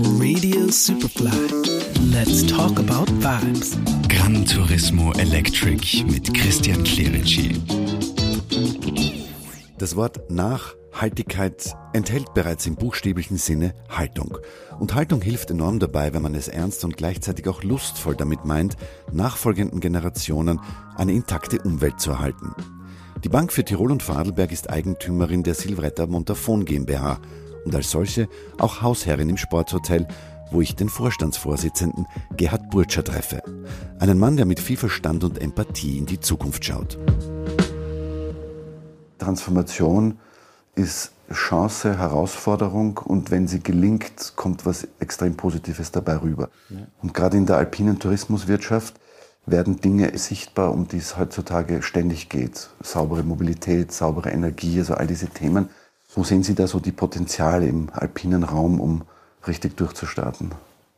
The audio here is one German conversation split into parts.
Radio Superfly. Let's talk about vibes. Gran Turismo Electric mit Christian Clerici. Das Wort Nachhaltigkeit enthält bereits im buchstäblichen Sinne Haltung. Und Haltung hilft enorm dabei, wenn man es ernst und gleichzeitig auch lustvoll damit meint, nachfolgenden Generationen eine intakte Umwelt zu erhalten. Die Bank für Tirol und Vorarlberg ist Eigentümerin der Silvretta Montafon GmbH und als solche auch Hausherrin im Sporthotel, wo ich den Vorstandsvorsitzenden Gerhard Burtscher treffe. Einen Mann, der mit viel Verstand und Empathie in die Zukunft schaut. Transformation ist Chance, Herausforderung und wenn sie gelingt, kommt was extrem Positives dabei rüber. Und gerade in der alpinen Tourismuswirtschaft werden Dinge sichtbar, um die es heutzutage ständig geht. Saubere Mobilität, saubere Energie, also all diese Themen. Wo sehen Sie da so die Potenziale im alpinen Raum, um richtig durchzustarten?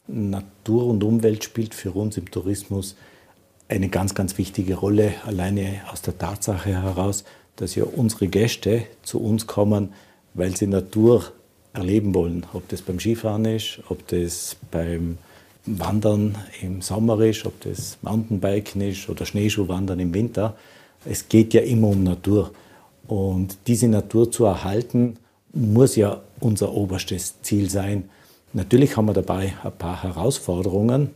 Natur und Umwelt spielt für uns im Tourismus eine ganz, ganz wichtige Rolle, alleine aus der Tatsache heraus, dass ja unsere Gäste zu uns kommen, weil sie Natur erleben wollen. Ob das beim Skifahren ist, ob das beim Wandern im Sommer ist, ob das Mountainbiken ist oder Schneeschuhwandern im Winter. Es geht ja immer um Natur. Und diese Natur zu erhalten, muss ja unser oberstes Ziel sein. Natürlich haben wir dabei ein paar Herausforderungen.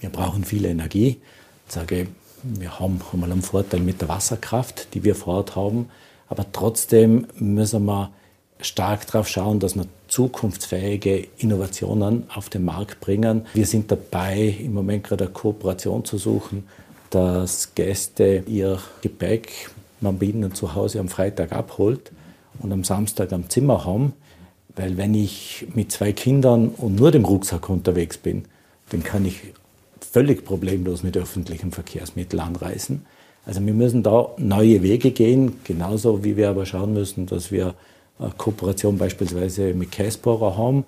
Wir brauchen viel Energie. Ich sage, wir haben einmal einen Vorteil mit der Wasserkraft, die wir vor Ort haben. Aber trotzdem müssen wir stark darauf schauen, dass wir zukunftsfähige Innovationen auf den Markt bringen. Wir sind dabei, im Moment gerade eine Kooperation zu suchen, dass Gäste ihr Gepäck, man bei ihnen zu Hause am Freitag abholt und am Samstag am Zimmer haben. Weil wenn ich mit zwei Kindern und nur dem Rucksack unterwegs bin, dann kann ich völlig problemlos mit öffentlichen Verkehrsmitteln anreisen. Also wir müssen da neue Wege gehen, genauso wie wir aber schauen müssen, dass wir Kooperation beispielsweise mit Käsbohrer haben,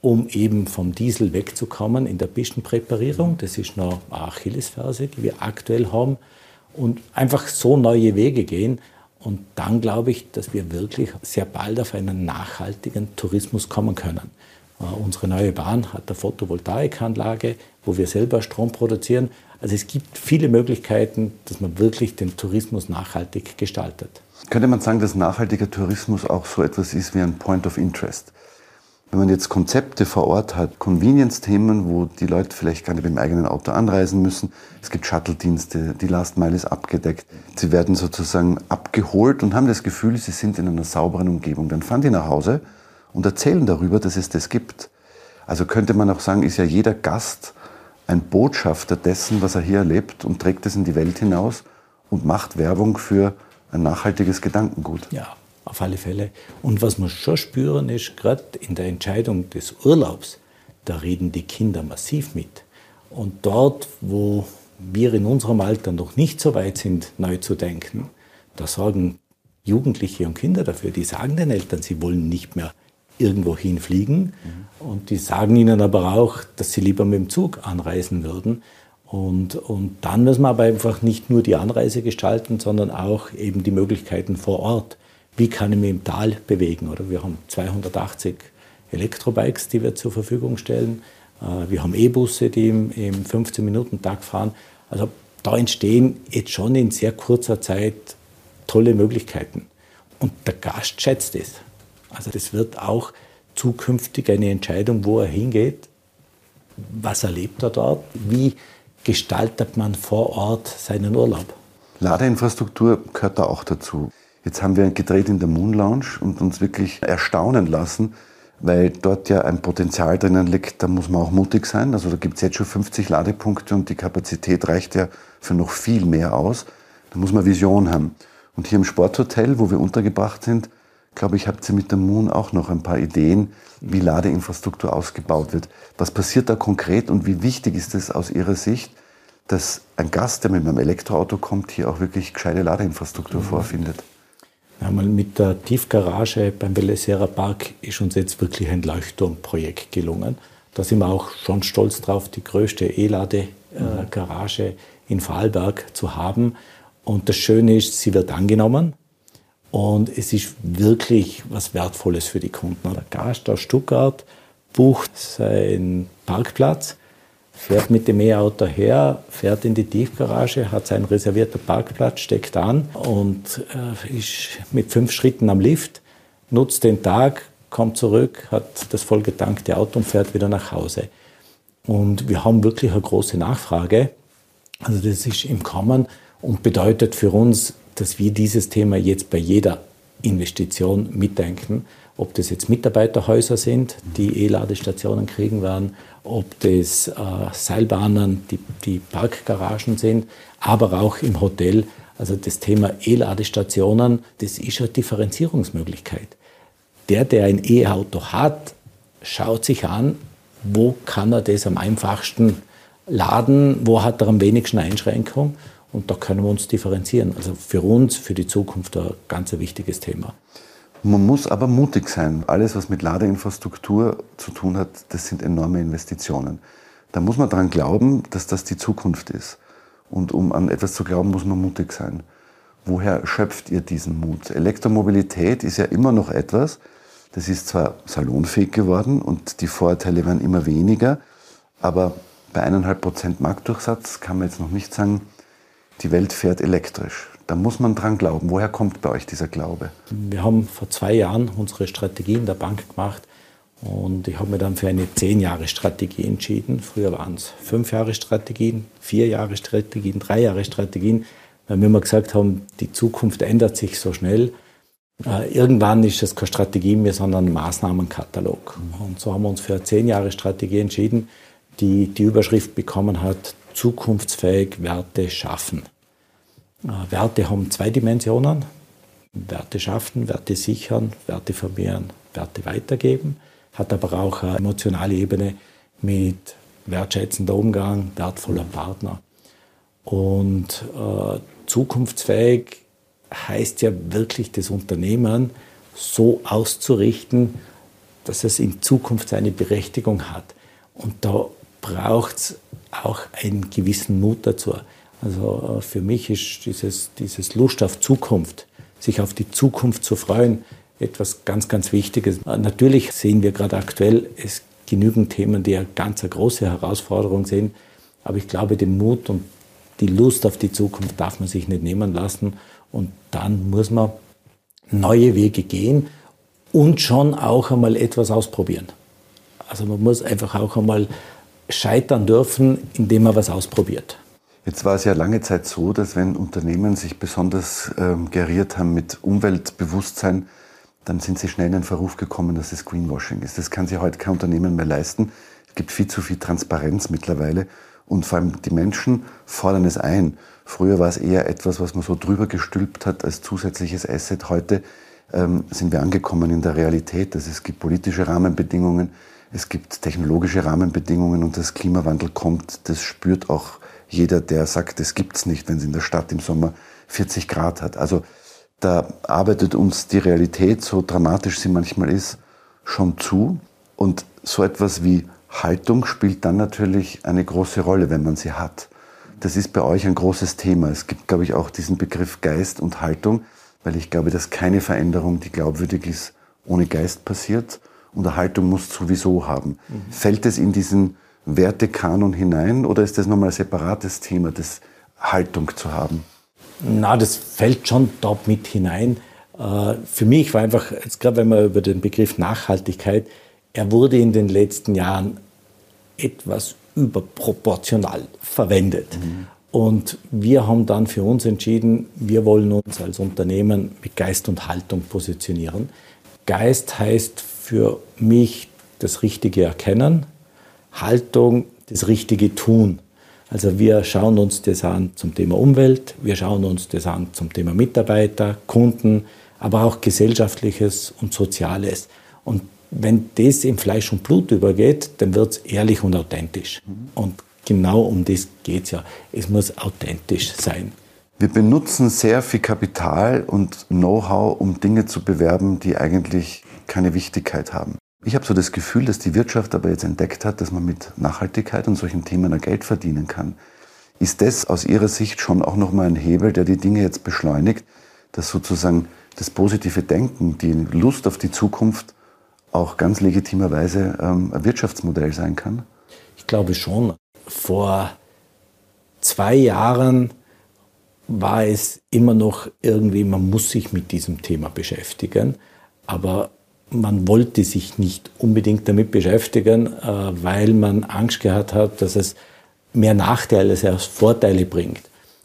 um eben vom Diesel wegzukommen in der Pistenpräparierung. Das ist noch eine Achillesferse, die wir aktuell haben. Und einfach so neue Wege gehen. Und dann glaube ich, dass wir wirklich sehr bald auf einen nachhaltigen Tourismus kommen können. Uh, unsere neue Bahn hat eine Photovoltaikanlage, wo wir selber Strom produzieren. Also es gibt viele Möglichkeiten, dass man wirklich den Tourismus nachhaltig gestaltet. Könnte man sagen, dass nachhaltiger Tourismus auch so etwas ist wie ein Point of Interest? Wenn man jetzt Konzepte vor Ort hat, Convenience-Themen, wo die Leute vielleicht gar nicht mit dem eigenen Auto anreisen müssen. Es gibt Shuttle-Dienste, die Last Mile ist abgedeckt. Sie werden sozusagen abgeholt und haben das Gefühl, sie sind in einer sauberen Umgebung. Dann fahren die nach Hause und erzählen darüber, dass es das gibt. Also könnte man auch sagen, ist ja jeder Gast ein Botschafter dessen, was er hier erlebt und trägt es in die Welt hinaus und macht Werbung für ein nachhaltiges Gedankengut. Ja, auf alle Fälle. Und was wir schon spüren, ist, gerade in der Entscheidung des Urlaubs, da reden die Kinder massiv mit. Und dort, wo wir in unserem Alter noch nicht so weit sind, neu zu denken, da sorgen Jugendliche und Kinder dafür. Die sagen den Eltern, sie wollen nicht mehr irgendwo hinfliegen. Mhm. Und die sagen ihnen aber auch, dass sie lieber mit dem Zug anreisen würden. Und, und dann müssen wir aber einfach nicht nur die Anreise gestalten, sondern auch eben die Möglichkeiten vor Ort. Wie kann ich mich im Tal bewegen? Oder wir haben 280 Elektrobikes, die wir zur Verfügung stellen. Äh, wir haben E-Busse, die im, im 15-Minuten-Tag fahren. Also da entstehen jetzt schon in sehr kurzer Zeit tolle Möglichkeiten. Und der Gast schätzt es. Also das wird auch zukünftig eine Entscheidung, wo er hingeht. Was erlebt er dort? Wie gestaltet man vor Ort seinen Urlaub? Ladeinfrastruktur gehört da auch dazu. Jetzt haben wir gedreht in der Moon Lounge und uns wirklich erstaunen lassen, weil dort ja ein Potenzial drinnen liegt, da muss man auch mutig sein. Also da gibt es jetzt schon 50 Ladepunkte und die Kapazität reicht ja für noch viel mehr aus. Da muss man Vision haben. Und hier im Sporthotel, wo wir untergebracht sind, glaube ich, habt ihr mit der Moon auch noch ein paar Ideen, wie Ladeinfrastruktur ausgebaut wird. Was passiert da konkret und wie wichtig ist es aus Ihrer Sicht, dass ein Gast, der mit einem Elektroauto kommt, hier auch wirklich gescheite Ladeinfrastruktur mhm. vorfindet? Ja, mit der Tiefgarage beim Velesera Park ist uns jetzt wirklich ein Leuchtturmprojekt gelungen. Da sind wir auch schon stolz drauf, die größte E-Lade-Garage äh, in Vorarlberg zu haben. Und das Schöne ist, sie wird angenommen. Und es ist wirklich was Wertvolles für die Kunden. Der Gast aus Stuttgart bucht seinen Parkplatz, fährt mit dem E-Auto her, fährt in die Tiefgarage, hat seinen reservierten Parkplatz, steckt an und äh, ist mit fünf Schritten am Lift, nutzt den Tag, kommt zurück, hat das vollgetankte Auto und fährt wieder nach Hause. Und wir haben wirklich eine große Nachfrage. Also das ist im Kommen und bedeutet für uns, dass wir dieses Thema jetzt bei jeder Investition mitdenken. Ob das jetzt Mitarbeiterhäuser sind, die E-Ladestationen kriegen werden, ob das äh, Seilbahnen, die, die Parkgaragen sind, aber auch im Hotel. Also das Thema E-Ladestationen, das ist eine Differenzierungsmöglichkeit. Der, der ein E-Auto hat, schaut sich an, wo kann er das am einfachsten laden, wo hat er am wenigsten Einschränkung und da können wir uns differenzieren. Also für uns, für die Zukunft ein ganz wichtiges Thema. Man muss aber mutig sein. Alles, was mit Ladeinfrastruktur zu tun hat, das sind enorme Investitionen. Da muss man daran glauben, dass das die Zukunft ist. Und um an etwas zu glauben, muss man mutig sein. Woher schöpft ihr diesen Mut? Elektromobilität ist ja immer noch etwas, das ist zwar salonfähig geworden und die Vorteile werden immer weniger, aber bei eineinhalb Prozent Marktdurchsatz kann man jetzt noch nicht sagen, die Welt fährt elektrisch. Da muss man dran glauben. Woher kommt bei euch dieser Glaube? Wir haben vor zwei Jahren unsere Strategie in der Bank gemacht und ich habe mich dann für eine zehn Jahre Strategie entschieden. Früher waren es fünf Jahre Strategien, vier Jahre Strategien, drei Jahre Strategien, weil wir immer gesagt haben, die Zukunft ändert sich so schnell. Äh, irgendwann ist es keine Strategie mehr, sondern ein Maßnahmenkatalog. Und so haben wir uns für eine zehn Jahre Strategie entschieden, die die Überschrift bekommen hat, zukunftsfähig Werte schaffen. Äh, Werte haben zwei Dimensionen. Werte schaffen, Werte sichern, Werte vermehren, Werte weitergeben. Hat aber auch eine emotionale Ebene mit wertschätzender Umgang, wertvoller Partner. Und äh, zukunftsfähig heißt ja wirklich, das Unternehmen so auszurichten, dass es in Zukunft seine Berechtigung hat. Und da braucht es auch einen gewissen Mut dazu. Also äh, für mich ist dieses, dieses Lust auf Zukunft, sich auf die Zukunft zu freuen, etwas ganz, ganz Wichtiges. Äh, natürlich sehen wir gerade aktuell, es genügend Themen, die eine ganz eine große Herausforderung sind. Aber ich glaube, den Mut und die Lust auf die Zukunft darf man sich nicht nehmen lassen. Und dann muss man neue Wege gehen und schon auch einmal etwas ausprobieren. Also man muss einfach auch einmal scheitern dürfen, indem man was ausprobiert. Jetzt war es ja lange Zeit so, dass wenn Unternehmen sich besonders ähm, geriert haben mit Umweltbewusstsein, dann sind sie schnell in den Verruf gekommen, dass es Greenwashing ist. Das kann sich heute kein Unternehmen mehr leisten. Es gibt viel zu viel Transparenz mittlerweile und vor allem die Menschen fordern es ein. Früher war es eher etwas, was man so drüber gestülpt hat als zusätzliches Asset. Heute ähm, sind wir angekommen in der Realität. Dass es gibt politische Rahmenbedingungen, es gibt technologische Rahmenbedingungen und das Klimawandel kommt. Das spürt auch jeder, der sagt, es gibt's nicht, wenn es in der Stadt im Sommer 40 Grad hat. Also da arbeitet uns die Realität, so dramatisch sie manchmal ist, schon zu. Und so etwas wie Haltung spielt dann natürlich eine große Rolle, wenn man sie hat. Das ist bei euch ein großes Thema. Es gibt, glaube ich, auch diesen Begriff Geist und Haltung, weil ich glaube, dass keine Veränderung, die glaubwürdig ist, ohne Geist passiert. Und eine Haltung muss sowieso haben. Mhm. Fällt es in diesen Wertekanon hinein oder ist das nochmal ein separates Thema, das Haltung zu haben? Na, das fällt schon dort mit hinein. Äh, für mich war einfach, jetzt gerade wenn man über den Begriff Nachhaltigkeit, er wurde in den letzten Jahren etwas überproportional verwendet. Mhm. Und wir haben dann für uns entschieden, wir wollen uns als Unternehmen mit Geist und Haltung positionieren. Geist heißt für mich das Richtige erkennen, Haltung das Richtige tun. Also wir schauen uns das an zum Thema Umwelt, wir schauen uns das an zum Thema Mitarbeiter, Kunden, aber auch gesellschaftliches und soziales. Und wenn das in Fleisch und Blut übergeht, dann wird es ehrlich und authentisch. Mhm. Und genau um das geht es ja. Es muss authentisch sein. Wir benutzen sehr viel Kapital und Know-how, um Dinge zu bewerben, die eigentlich keine Wichtigkeit haben. Ich habe so das Gefühl, dass die Wirtschaft aber jetzt entdeckt hat, dass man mit Nachhaltigkeit und solchen Themen Geld verdienen kann. Ist das aus Ihrer Sicht schon auch nochmal ein Hebel, der die Dinge jetzt beschleunigt, dass sozusagen das positive Denken, die Lust auf die Zukunft auch ganz legitimerweise ähm, ein Wirtschaftsmodell sein kann? Ich glaube schon. Vor zwei Jahren war es immer noch irgendwie, man muss sich mit diesem Thema beschäftigen, aber man wollte sich nicht unbedingt damit beschäftigen, äh, weil man Angst gehabt hat, dass es mehr Nachteile als Vorteile bringt.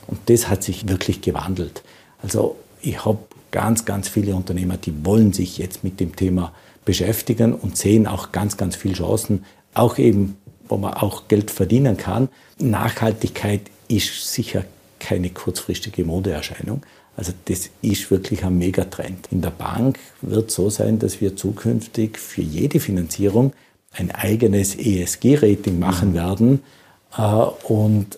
Und das hat sich wirklich gewandelt. Also ich habe ganz, ganz viele Unternehmer, die wollen sich jetzt mit dem Thema beschäftigen und sehen auch ganz, ganz viele Chancen, auch eben, wo man auch Geld verdienen kann. Nachhaltigkeit ist sicher keine kurzfristige Modeerscheinung. Also das ist wirklich ein Megatrend. In der Bank wird es so sein, dass wir zukünftig für jede Finanzierung ein eigenes ESG-Rating machen mhm. werden. Äh, und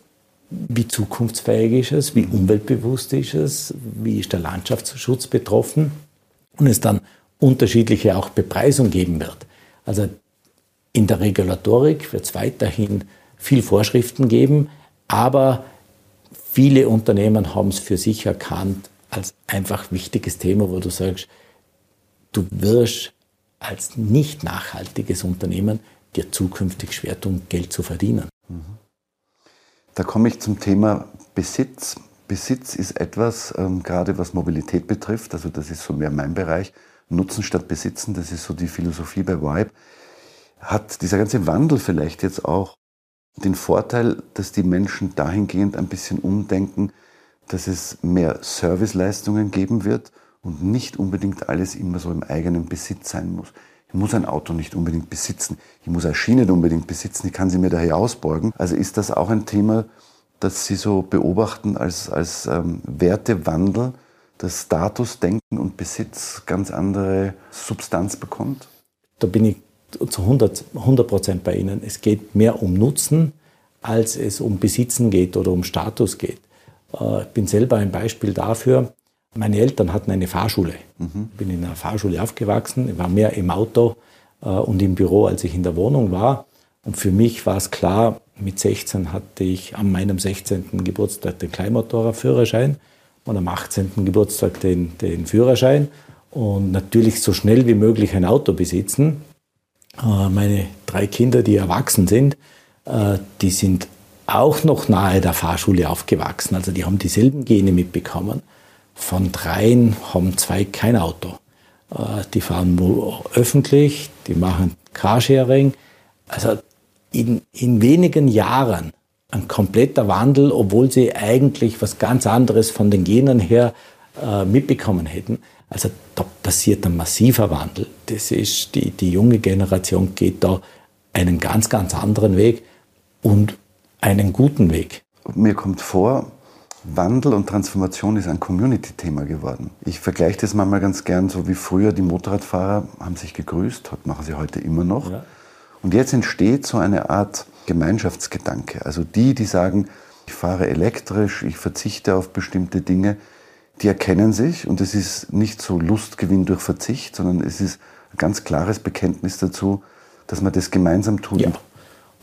wie zukunftsfähig ist es, wie umweltbewusst ist es, wie ist der Landschaftsschutz betroffen und es dann unterschiedliche auch Bepreisung geben wird. Also in der Regulatorik wird es weiterhin viel Vorschriften geben, aber viele Unternehmen haben es für sich erkannt als einfach wichtiges Thema, wo du sagst, du wirst als nicht nachhaltiges Unternehmen dir zukünftig schwer tun, Geld zu verdienen. Da komme ich zum Thema Besitz. Besitz ist etwas, ähm, gerade was Mobilität betrifft, also das ist so mehr mein Bereich, Nutzen statt Besitzen, das ist so die Philosophie bei Vibe, hat dieser ganze Wandel vielleicht jetzt auch den Vorteil, dass die Menschen dahingehend ein bisschen umdenken, dass es mehr Serviceleistungen geben wird und nicht unbedingt alles immer so im eigenen Besitz sein muss. Ich muss ein Auto nicht unbedingt besitzen. Ich muss eine Schiene nicht unbedingt besitzen. Ich kann sie mir daher ausborgen. Also ist das auch ein Thema, das Sie so beobachten als, als ähm, Wertewandel, dass Status, Denken und Besitz ganz andere Substanz bekommt? Da bin ich zu 100 Prozent bei Ihnen. Es geht mehr um Nutzen, als es um Besitzen geht oder um Status geht. Äh, ich bin selber ein Beispiel dafür. Meine Eltern hatten eine Fahrschule. Mhm. Ich bin in einer Fahrschule aufgewachsen. Ich war mehr im Auto äh, und im Büro, als ich in der Wohnung war. Und für mich war es klar, mit 16 hatte ich an meinem 16. Geburtstag den Kleinmotorradführerschein und am 18. Geburtstag den, den Führerschein und natürlich so schnell wie möglich ein Auto besitzen. Äh, meine drei Kinder, die erwachsen sind, äh, die sind auch noch nahe der Fahrschule aufgewachsen. Also die haben dieselben Gene mitbekommen. Von dreien haben zwei kein Auto. Äh, die fahren öffentlich, die machen Carsharing. Also in, in wenigen Jahren ein kompletter Wandel, obwohl sie eigentlich was ganz anderes von den Genen her mitbekommen hätten. Also da passiert ein massiver Wandel. Das ist, die, die junge Generation geht da einen ganz, ganz anderen Weg und einen guten Weg. Mir kommt vor, Wandel und Transformation ist ein Community-Thema geworden. Ich vergleiche das manchmal ganz gern so wie früher die Motorradfahrer haben sich gegrüßt, machen sie heute immer noch. Ja. Und jetzt entsteht so eine Art Gemeinschaftsgedanke. Also die, die sagen, ich fahre elektrisch, ich verzichte auf bestimmte Dinge, die erkennen sich und es ist nicht so Lustgewinn durch Verzicht, sondern es ist ein ganz klares Bekenntnis dazu, dass man das gemeinsam tut. Ja.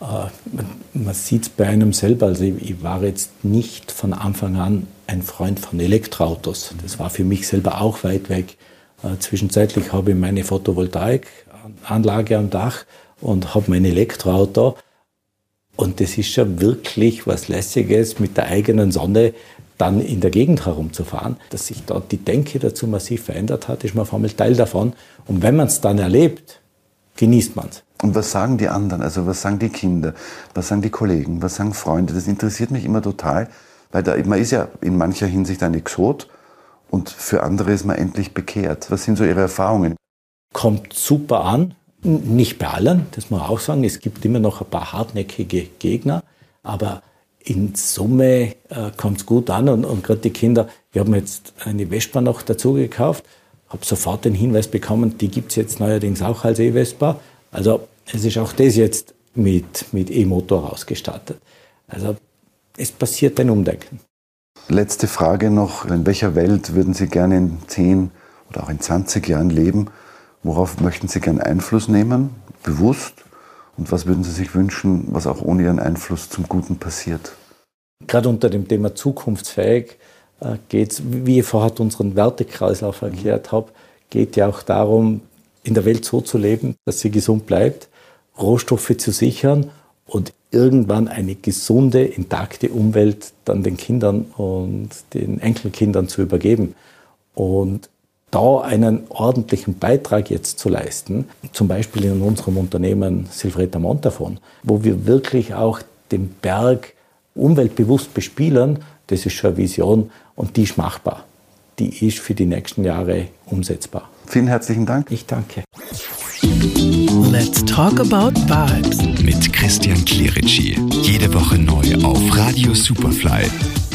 Äh, man, man sieht es bei einem selber. Also ich, ich, war jetzt nicht von Anfang an ein Freund von Elektroautos. Das war für mich selber auch weit weg. Äh, zwischenzeitlich habe ich meine Photovoltaikanlage am Dach und habe mein Elektroauto. Und das ist schon wirklich was Lässiges, mit der eigenen Sonne dann in der Gegend herumzufahren. Dass sich dort die Denke dazu massiv verändert hat, ist man auf einmal Teil davon. Und wenn man es dann erlebt, genießt man es. Und was sagen die anderen? Also was sagen die Kinder? Was sagen die Kollegen? Was sagen Freunde? Das interessiert mich immer total, weil da, man ist ja in mancher Hinsicht ein Exot und für andere ist man endlich bekehrt. Was sind so Ihre Erfahrungen? Kommt super an. Nicht bei allen, das muss man auch sagen. Es gibt immer noch ein paar hartnäckige Gegner, aber in Summe äh, kommt es gut an und, und gerade die Kinder, wir haben jetzt eine Vespa noch dazu gekauft, habe sofort den Hinweis bekommen, die gibt es jetzt neuerdings auch als E-Vespa. Also es ist auch das jetzt mit, mit E-Motor ausgestattet. Also es passiert ein Umdenken. Letzte Frage noch. In welcher Welt würden Sie gerne in 10 oder auch in 20 Jahren leben? Worauf möchten Sie gerne Einfluss nehmen? Bewusst? Und was würden Sie sich wünschen, was auch ohne Ihren Einfluss zum Guten passiert? Gerade unter dem Thema zukunftsfähig äh, geht es, wie ich vorher unseren Wertekreislauf erklärt habe, geht ja auch darum, in der Welt so zu leben, dass sie gesund bleibt, Rohstoffe zu sichern und irgendwann eine gesunde, intakte Umwelt dann den Kindern und den Enkelkindern zu übergeben. Und da einen ordentlichen Beitrag jetzt zu leisten, zum Beispiel in unserem Unternehmen Silvretta Montafon, wo wir wirklich auch den Berg umweltbewusst bespielen, das ist schon eine Vision und die ist machbar. Die ist für die nächsten Jahre umsetzbar. Vielen herzlichen Dank. Ich danke. Let's talk about vibes. Mit Christian Clerici. Jede Woche neu auf Radio Superfly.